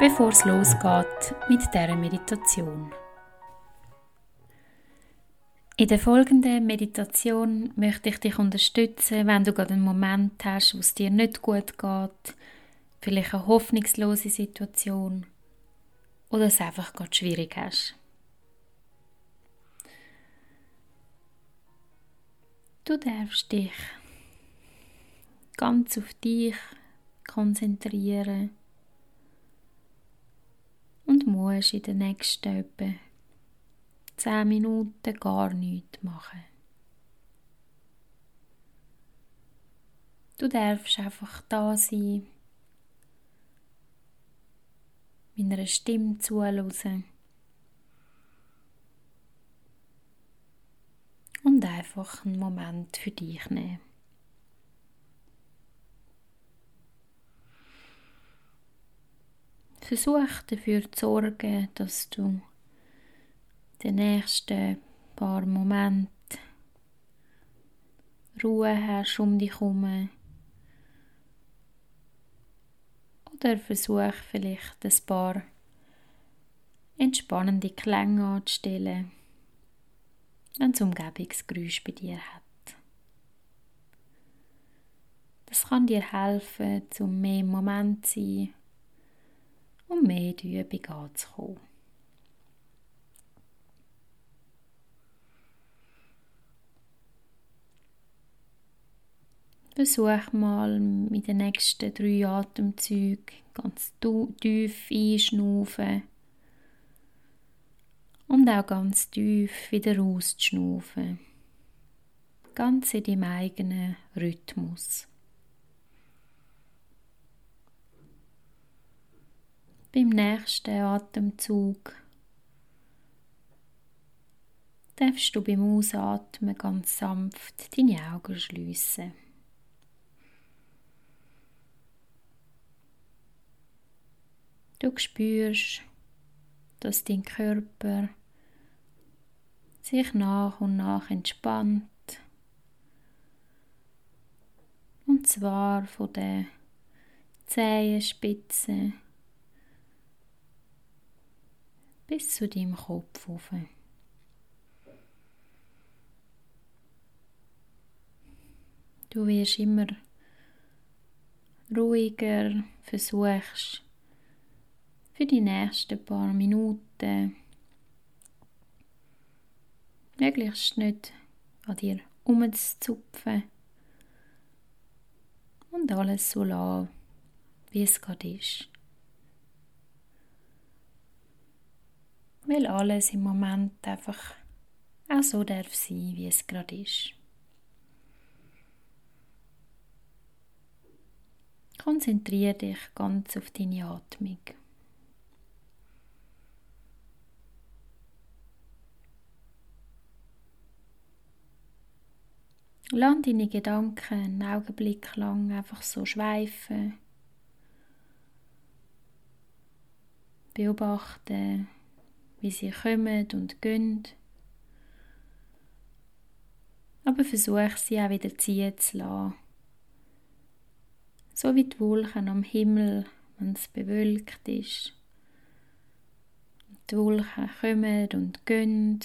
bevor es losgeht mit dieser Meditation. In der folgenden Meditation möchte ich dich unterstützen, wenn du gerade einen Moment hast, wo es dir nicht gut geht, vielleicht eine hoffnungslose Situation oder es einfach gerade schwierig hast. Du darfst dich ganz auf dich konzentrieren und musst in den nächsten etwa 10 Minuten gar nichts machen. Du darfst einfach da sein, meiner Stimme zuhören und einfach einen Moment für dich nehmen. Versuch dafür zu sorgen, dass du die nächsten paar Momente Ruhe hast um dich herum. Oder versuch vielleicht ein paar entspannende Klänge anzustellen wenn es Umgebungsgeräusch bei dir hat. Das kann dir helfen, zum mehr im Moment zu sein und mehr die Übung anzukommen. Versuch mal mit den nächsten drei Atemzügen ganz tief einschnaufen und auch ganz tief wieder auszuschnaufen. Ganz in deinem eigenen Rhythmus. Beim nächsten Atemzug darfst du beim Ausatmen ganz sanft deine Augen schließen. Du spürst, dass dein Körper sich nach und nach entspannt. Und zwar von der Zehenspitze bis zu deinem Kopf rauf. Du wirst immer ruhiger, versuchst für die nächsten paar Minuten möglichst nicht an dir umzuzupfen und alles so lassen, wie es gerade ist. Weil alles im Moment einfach auch so darf sein, wie es gerade ist. Konzentriere dich ganz auf deine Atmung. Lass deine Gedanken einen Augenblick lang einfach so schweifen. Beobachte, wie sie kommen und gehen. Aber versuch sie auch wieder ziehen zu lassen. So wie die Wolken am Himmel, wenn es bewölkt ist. Die Wolken kommen und gehen.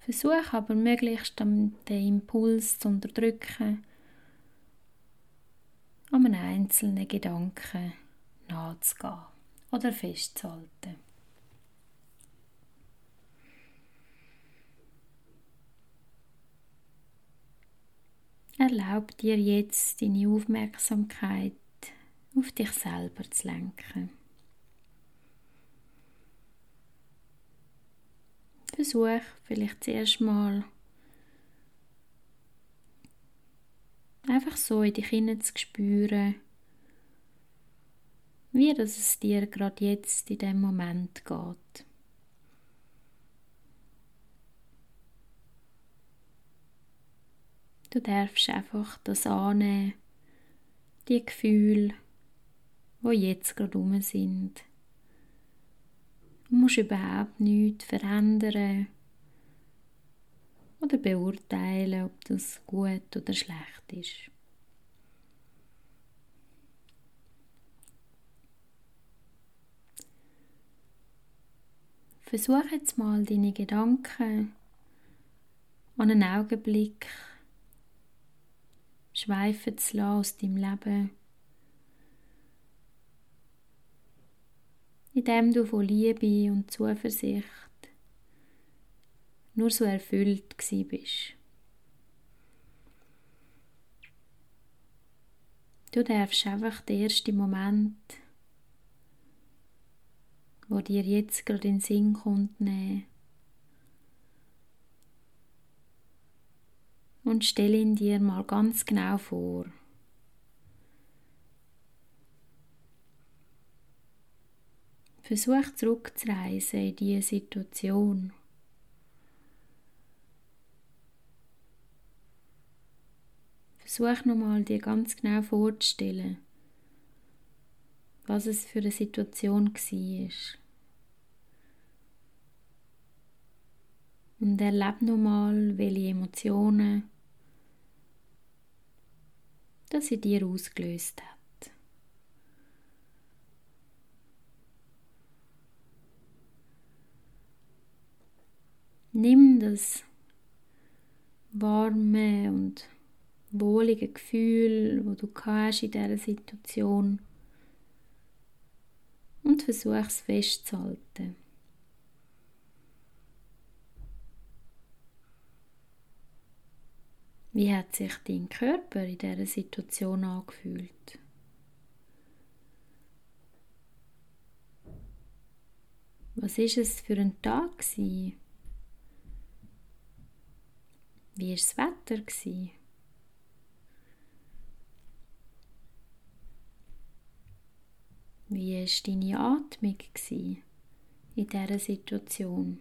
Versuch aber möglichst den Impuls zu unterdrücken, um einen einzelnen Gedanken nachzugehen oder festzuhalten. Erlaub dir jetzt deine Aufmerksamkeit auf dich selber zu lenken. Versuch vielleicht zuerst mal einfach so in dich hinein zu spüren wie dass es dir gerade jetzt in dem Moment geht. Du darfst einfach das annehmen, die Gefühle, wo jetzt gerade rum sind. Du musst überhaupt nichts verändern oder beurteilen, ob das gut oder schlecht ist. Versuch jetzt mal deine Gedanken an einen Augenblick schweifen zu lassen aus deinem Leben, indem du von Liebe und Zuversicht nur so erfüllt bist. Du darfst einfach den ersten Moment wo dir jetzt gerade in den Sinn kommt, nehmen. Und stell ihn dir mal ganz genau vor. Versuch zurückzureisen in diese Situation. Versuch nochmal dir ganz genau vorzustellen, was es für eine Situation war. Und erlebe nochmal, welche Emotionen das in dir ausgelöst hat. Nimm das warme und wohlige Gefühl, wo du hast in dieser Situation und versuch es festzuhalten. Wie hat sich dein Körper in dieser Situation angefühlt? Was ist es für ein Tag Wie war das Wetter Wie war deine Atmung in dieser Situation?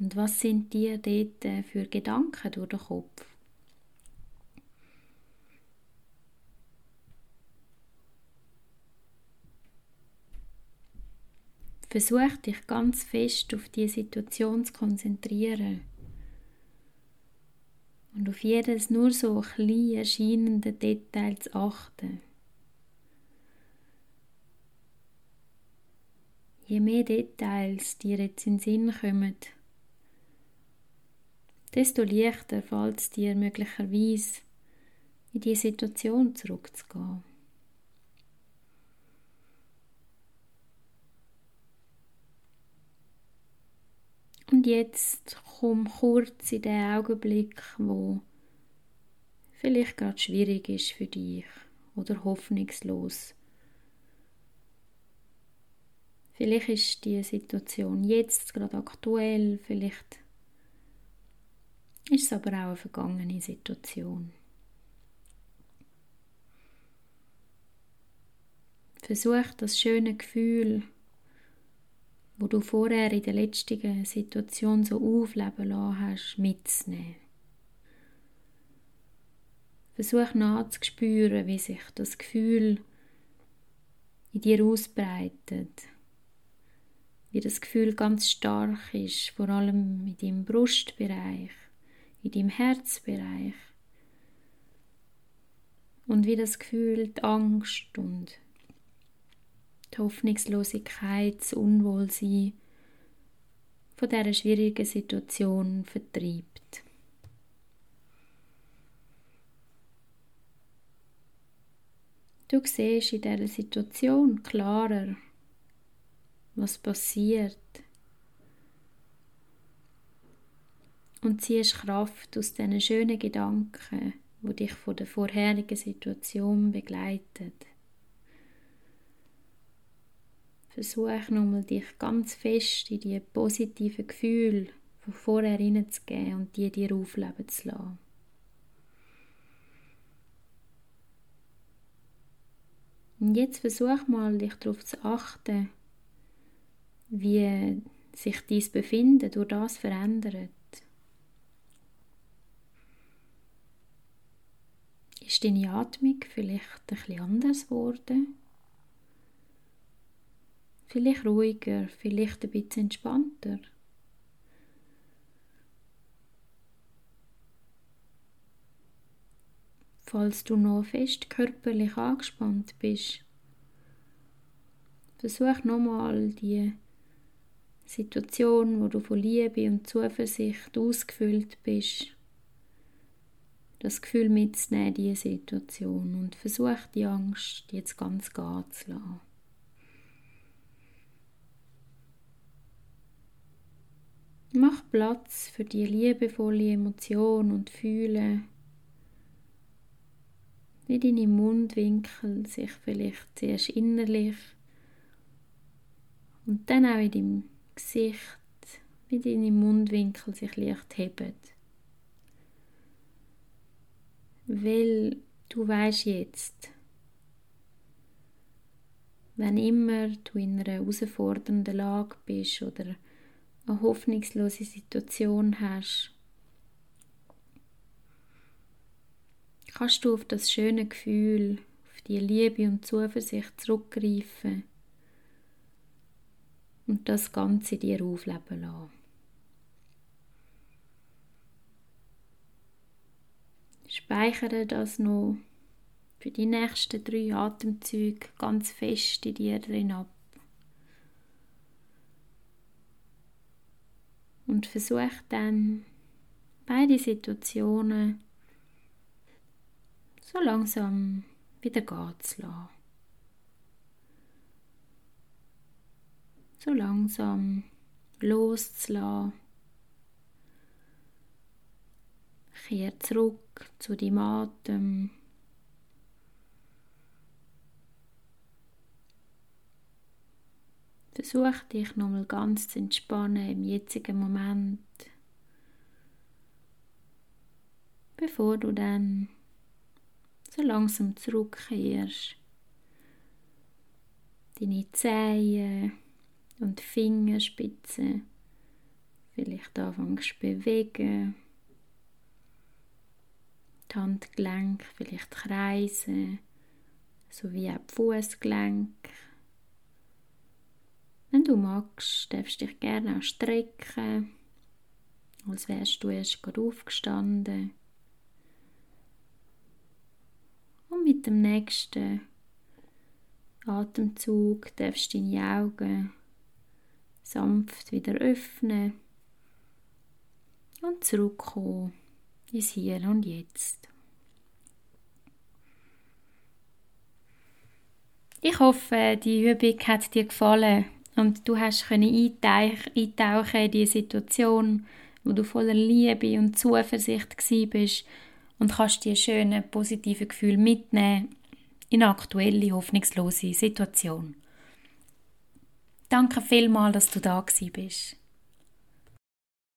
Und was sind dir dort äh, für Gedanken durch den Kopf? Versuch dich ganz fest auf die Situation zu konzentrieren und auf jedes nur so klein erscheinende Detail zu achten. Je mehr Details dir jetzt in den Sinn kommen, desto leichter fällt es dir möglicherweise, in die Situation zurückzugehen. Und jetzt komm kurz in den Augenblick, wo vielleicht gerade schwierig ist für dich oder hoffnungslos. Vielleicht ist die Situation jetzt gerade aktuell, vielleicht ist es aber auch eine vergangene Situation. Versuch das schöne Gefühl, wo du vorher in der letzten Situation so aufleben lassen hast, mitzunehmen. Versuch nachzuspüren, wie sich das Gefühl in dir ausbreitet. Wie das Gefühl ganz stark ist, vor allem in deinem Brustbereich in deinem Herzbereich. Und wie das Gefühl, die Angst und die Hoffnungslosigkeit, das Unwohlsein von dieser schwierigen Situation vertreibt. Du siehst in dieser Situation klarer, was passiert und ziehst Kraft aus diesen schönen Gedanken, wo dich von der vorherigen Situation begleitet. Versuch nochmal dich ganz fest in die positiven Gefühle von vorher hineinzugeben und die dir aufleben zu lassen. Und jetzt versuch mal, dich darauf zu achten, wie sich dies Befinden durch das verändert. Ist deine Atmung vielleicht bisschen anders geworden? Vielleicht ruhiger, vielleicht ein bisschen entspannter? falls du noch fest körperlich angespannt bist. Versuch nochmal die Situation, wo du von Liebe und Zuversicht ausgefüllt bist, das Gefühl mitzunehmen, diese Situation und versuch die Angst jetzt ganz gehen zu lassen. Mach Platz für die liebevolle Emotion und Fühle, wie deine Mundwinkel sich vielleicht zuerst innerlich und dann auch in deinem Gesicht, wie deine Mundwinkel sich leicht heben. Weil du weißt jetzt, wenn immer du in einer herausfordernden Lage bist oder eine hoffnungslose Situation hast, kannst du auf das schöne Gefühl, auf die Liebe und Zuversicht zurückgreifen und das Ganze dir aufleben lassen. Speichere das noch für die nächsten drei Atemzüge ganz fest in dir drin ab. Und versuch dann beide Situationen so langsam wieder gehen zu lassen. So langsam loszulassen. Kehr zurück zu deinem Atem. Versuch dich nochmal ganz zu entspannen im jetzigen Moment, bevor du dann so langsam zurückkehrst. Deine Zehen und Fingerspitzen vielleicht anfängst zu bewegen. Die Handgelenke vielleicht kreisen, sowie auch die Fußgelenke. Wenn du magst, darfst du dich gerne auch strecken, als wärst du erst gerade aufgestanden. Und mit dem nächsten Atemzug darfst du deine Augen sanft wieder öffnen und zurückkommen ins Hier und Jetzt. Ich hoffe, die Übung hat dir gefallen und du hast können eintauchen in die Situation, wo du voller Liebe und Zuversicht bist und kannst die schönen, positiven Gefühle mitnehmen in eine aktuelle, hoffnungslose Situation. Danke vielmals, dass du da bist.